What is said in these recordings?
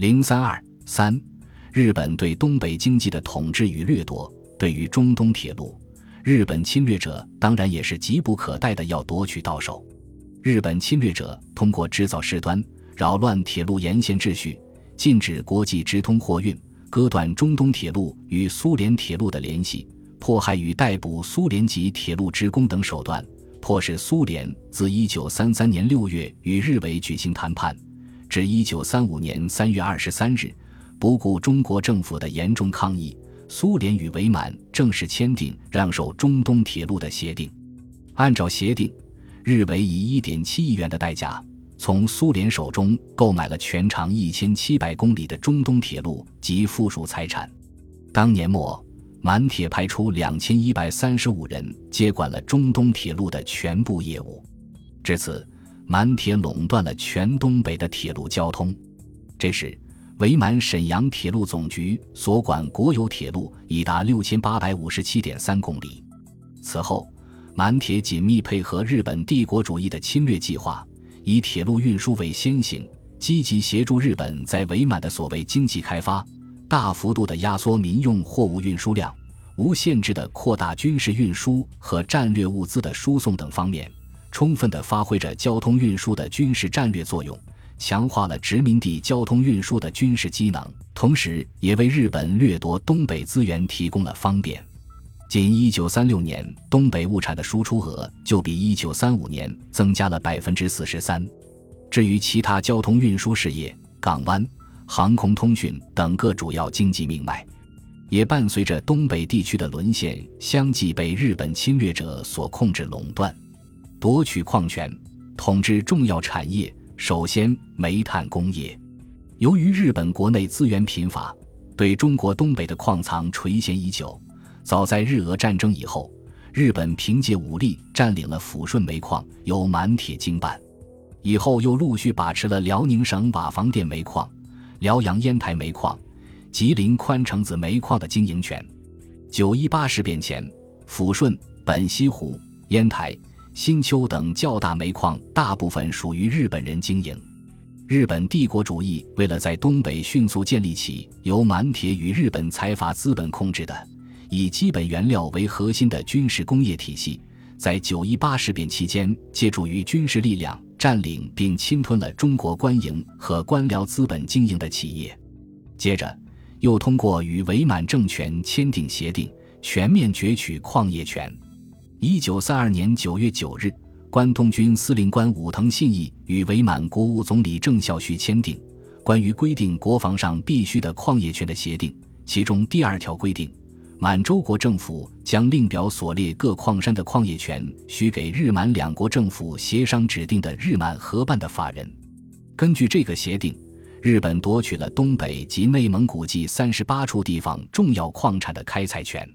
零三二三，日本对东北经济的统治与掠夺，对于中东铁路，日本侵略者当然也是急不可待的要夺取到手。日本侵略者通过制造事端，扰乱铁路沿线秩序，禁止国际直通货运，割断中东铁路与苏联铁路的联系，迫害与逮捕苏联籍铁路职工等手段。迫使苏联自一九三三年六月与日伪举行谈判，至一九三五年三月二十三日，不顾中国政府的严重抗议，苏联与伪满正式签订让售中东铁路的协定。按照协定，日伪以一点七亿元的代价，从苏联手中购买了全长一千七百公里的中东铁路及附属财产。当年末。满铁派出两千一百三十五人接管了中东铁路的全部业务，至此，满铁垄断了全东北的铁路交通。这时，伪满沈阳铁路总局所管国有铁路已达六千八百五十七点三公里。此后，满铁紧密配合日本帝国主义的侵略计划，以铁路运输为先行，积极协助日本在伪满的所谓经济开发。大幅度的压缩民用货物运输量，无限制的扩大军事运输和战略物资的输送等方面，充分的发挥着交通运输的军事战略作用，强化了殖民地交通运输的军事机能，同时也为日本掠夺东北资源提供了方便。仅1936年，东北物产的输出额就比1935年增加了百分之四十三。至于其他交通运输事业，港湾。航空通讯等各主要经济命脉，也伴随着东北地区的沦陷，相继被日本侵略者所控制垄断、夺取矿权，统治重要产业。首先，煤炭工业。由于日本国内资源贫乏，对中国东北的矿藏垂涎已久。早在日俄战争以后，日本凭借武力占领了抚顺煤矿，由满铁经办。以后又陆续把持了辽宁省瓦房店煤矿。辽阳烟台煤矿、吉林宽城子煤矿的经营权。九一八事变前，抚顺、本溪湖、烟台、新丘等较大煤矿大部分属于日本人经营。日本帝国主义为了在东北迅速建立起由满铁与日本财阀资本控制的以基本原料为核心的军事工业体系，在九一八事变期间，借助于军事力量。占领并侵吞了中国官营和官僚资本经营的企业，接着又通过与伪满政权签订协定，全面攫取矿业权。一九三二年九月九日，关东军司令官武藤信义与伪满国务总理郑孝胥签订关于规定国防上必须的矿业权的协定，其中第二条规定。满洲国政府将令表所列各矿山的矿业权许给日满两国政府协商指定的日满合办的法人。根据这个协定，日本夺取了东北及内蒙古计三十八处地方重要矿产的开采权。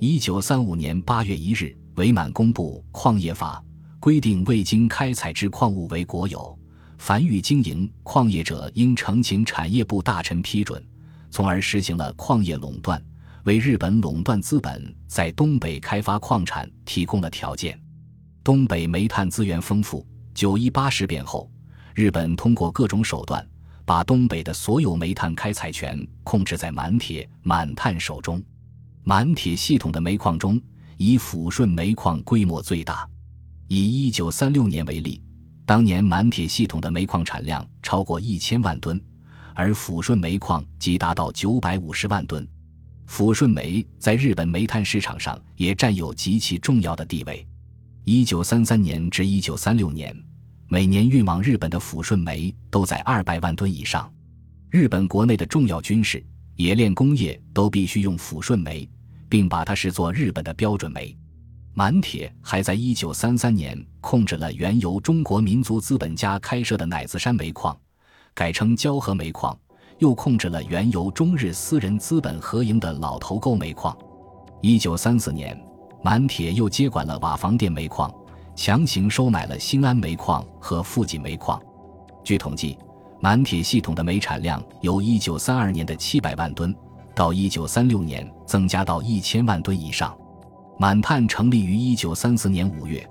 一九三五年八月一日，伪满公布《矿业法》，规定未经开采之矿物为国有，凡欲经营矿业者应呈请产业部大臣批准，从而实行了矿业垄断。为日本垄断资本在东北开发矿产提供了条件。东北煤炭资源丰富。九一八事变后，日本通过各种手段，把东北的所有煤炭开采权控制在满铁、满炭手中。满铁系统的煤矿中，以抚顺煤矿规模最大。以一九三六年为例，当年满铁系统的煤矿产量超过一千万吨，而抚顺煤矿即达到九百五十万吨。抚顺煤在日本煤炭市场上也占有极其重要的地位。一九三三年至一九三六年，每年运往日本的抚顺煤都在二百万吨以上。日本国内的重要军事、冶炼工业都必须用抚顺煤，并把它视作日本的标准煤。满铁还在一九三三年控制了原由中国民族资本家开设的乃子山煤矿，改称交河煤矿。又控制了原由中日私人资本合营的老头沟煤矿。一九三四年，满铁又接管了瓦房店煤矿，强行收买了兴安煤矿和富锦煤矿。据统计，满铁系统的煤产量由一九三二年的七百万吨，到一九三六年增加到一千万吨以上。满炭成立于一九三四年五月，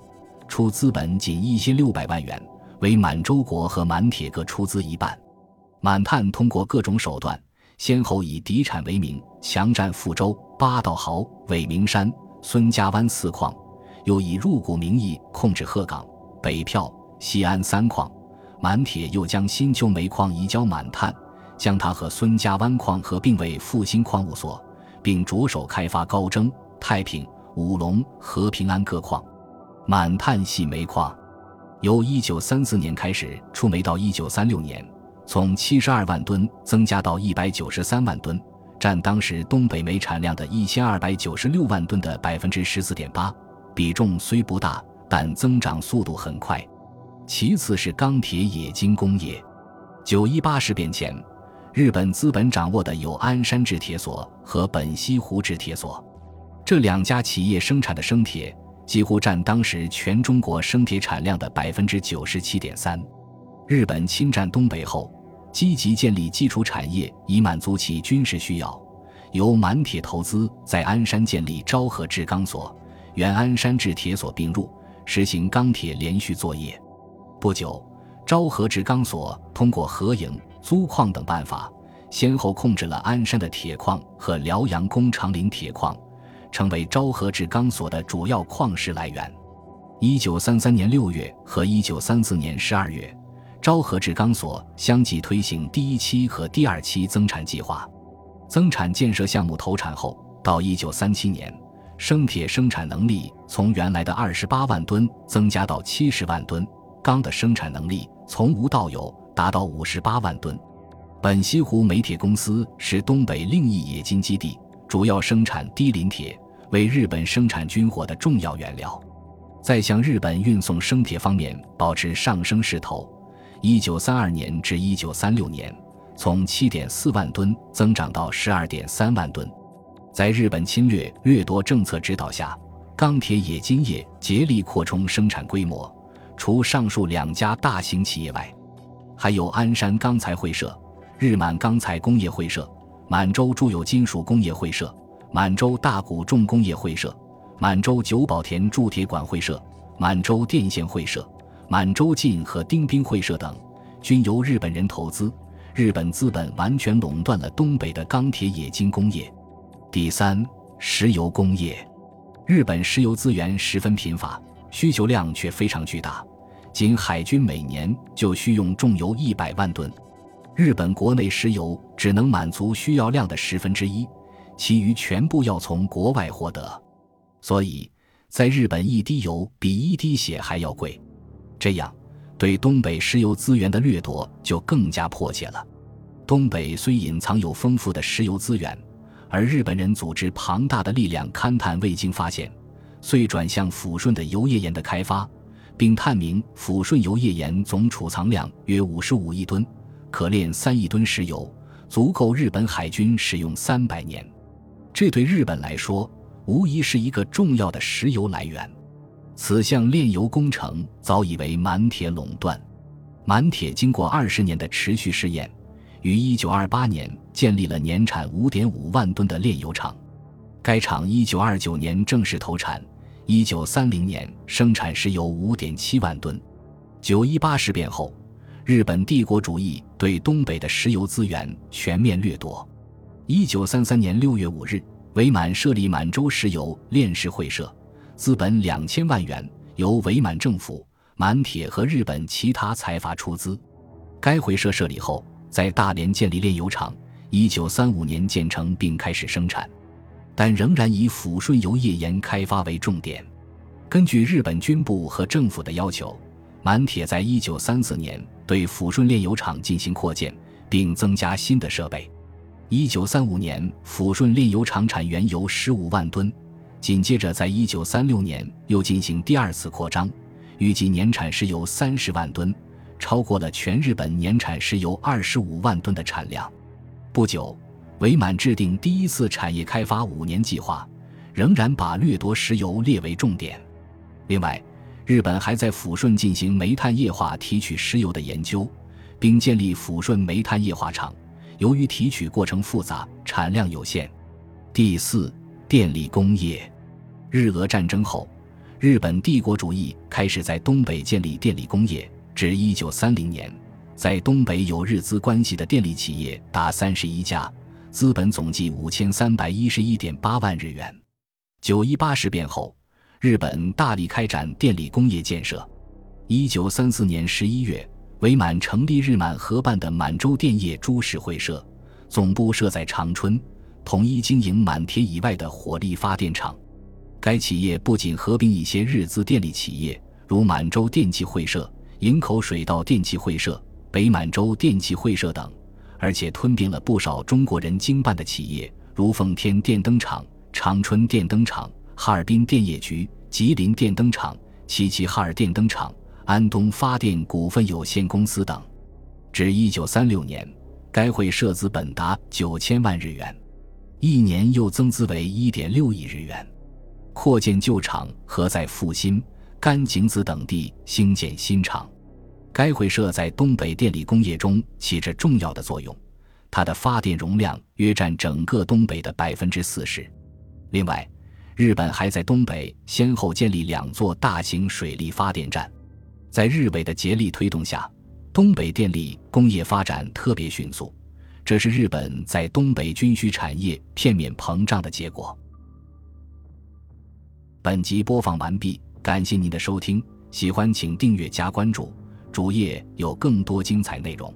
出资本仅一千六百万元，为满洲国和满铁各出资一半。满探通过各种手段，先后以敌产为名，强占富州、八道壕、伟明山、孙家湾四矿，又以入股名义控制鹤岗、北票、西安三矿。满铁又将新旧煤矿移交满探，将它和孙家湾矿合并为复兴矿务所，并着手开发高征、太平、五龙和平安各矿。满炭系煤矿，由一九三四年开始出煤，到一九三六年，从七十二万吨增加到一百九十三万吨，占当时东北煤产量的一千二百九十六万吨的百分之十四点八，比重虽不大，但增长速度很快。其次是钢铁冶金工业。九一八事变前，日本资本掌握的有鞍山制铁所和本溪湖制铁所，这两家企业生产的生铁几乎占当时全中国生铁产量的百分之九十七点三。日本侵占东北后，积极建立基础产业以满足其军事需要，由满铁投资在鞍山建立昭和制钢所、原鞍山制铁所并入，实行钢铁连续作业。不久，昭和制钢所通过合营、租矿等办法，先后控制了鞍山的铁矿和辽阳工长岭铁矿，成为昭和制钢所的主要矿石来源。一九三三年六月和一九三四年十二月，昭和制钢所相继推行第一期和第二期增产计划。增产建设项目投产后，到一九三七年，生铁生产能力从原来的二十八万吨增加到七十万吨。钢的生产能力从无到有达到五十八万吨。本溪湖煤铁公司是东北另一冶金基地，主要生产低磷铁，为日本生产军火的重要原料。在向日本运送生铁方面保持上升势头。一九三二年至一九三六年，从七点四万吨增长到十二点三万吨。在日本侵略掠夺政策指导下，钢铁冶金业竭力扩充生产规模。除上述两家大型企业外，还有鞍山钢材会社、日满钢材工业会社、满洲铸有金属工业会社、满洲大谷重工业会社、满洲久保田铸铁管会社、满洲电线会社、满洲进和丁兵会社等，均由日本人投资。日本资本完全垄断了东北的钢铁冶金工业。第三，石油工业，日本石油资源十分贫乏，需求量却非常巨大。仅海军每年就需用重油一百万吨，日本国内石油只能满足需要量的十分之一，其余全部要从国外获得。所以，在日本一滴油比一滴血还要贵，这样对东北石油资源的掠夺就更加迫切了。东北虽隐藏有丰富的石油资源，而日本人组织庞大的力量勘探未经发现，遂转向抚顺的油页岩的开发。并探明抚顺油页岩总储藏量约五十五亿吨，可炼三亿吨石油，足够日本海军使用三百年。这对日本来说，无疑是一个重要的石油来源。此项炼油工程早已为满铁垄断。满铁经过二十年的持续试验，于一九二八年建立了年产五点五万吨的炼油厂。该厂一九二九年正式投产。一九三零年生产石油五点七万吨。九一八事变后，日本帝国主义对东北的石油资源全面掠夺。一九三三年六月五日，伪满设立满洲石油炼石会社，资本两千万元，由伪满政府、满铁和日本其他财阀出资。该会社设立后，在大连建立炼油厂，一九三五年建成并开始生产。但仍然以抚顺油页岩开发为重点。根据日本军部和政府的要求，满铁在一九三四年对抚顺炼油厂进行扩建，并增加新的设备。一九三五年，抚顺炼油厂产原油十五万吨，紧接着在一九三六年又进行第二次扩张，预计年产石油三十万吨，超过了全日本年产石油二十五万吨的产量。不久。伪满制定第一次产业开发五年计划，仍然把掠夺石油列为重点。另外，日本还在抚顺进行煤炭液化提取石油的研究，并建立抚顺煤炭液化厂。由于提取过程复杂，产量有限。第四，电力工业。日俄战争后，日本帝国主义开始在东北建立电力工业。至一九三零年，在东北有日资关系的电力企业达三十一家，资本总计五千三百一十一点八万日元。九一八事变后，日本大力开展电力工业建设。一九三四年十一月，伪满成立日满合办的满洲电业株式会社，总部设在长春，统一经营满铁以外的火力发电厂。该企业不仅合并一些日资电力企业，如满洲电气会社、营口水道电气会社。北满洲电气会社等，而且吞并了不少中国人经办的企业，如奉天电灯厂、长春电灯厂、哈尔滨电业局、吉林电灯厂、齐齐哈尔电灯厂、安东发电股份有限公司等。至一九三六年，该会涉资本达九千万日元，一年又增资为一点六亿日元，扩建旧厂和在阜新、甘井子等地兴建新厂。该会社在东北电力工业中起着重要的作用，它的发电容量约占整个东北的百分之四十。另外，日本还在东北先后建立两座大型水力发电站。在日伪的竭力推动下，东北电力工业发展特别迅速，这是日本在东北军需产业片面膨胀的结果。本集播放完毕，感谢您的收听，喜欢请订阅加关注。主页有更多精彩内容。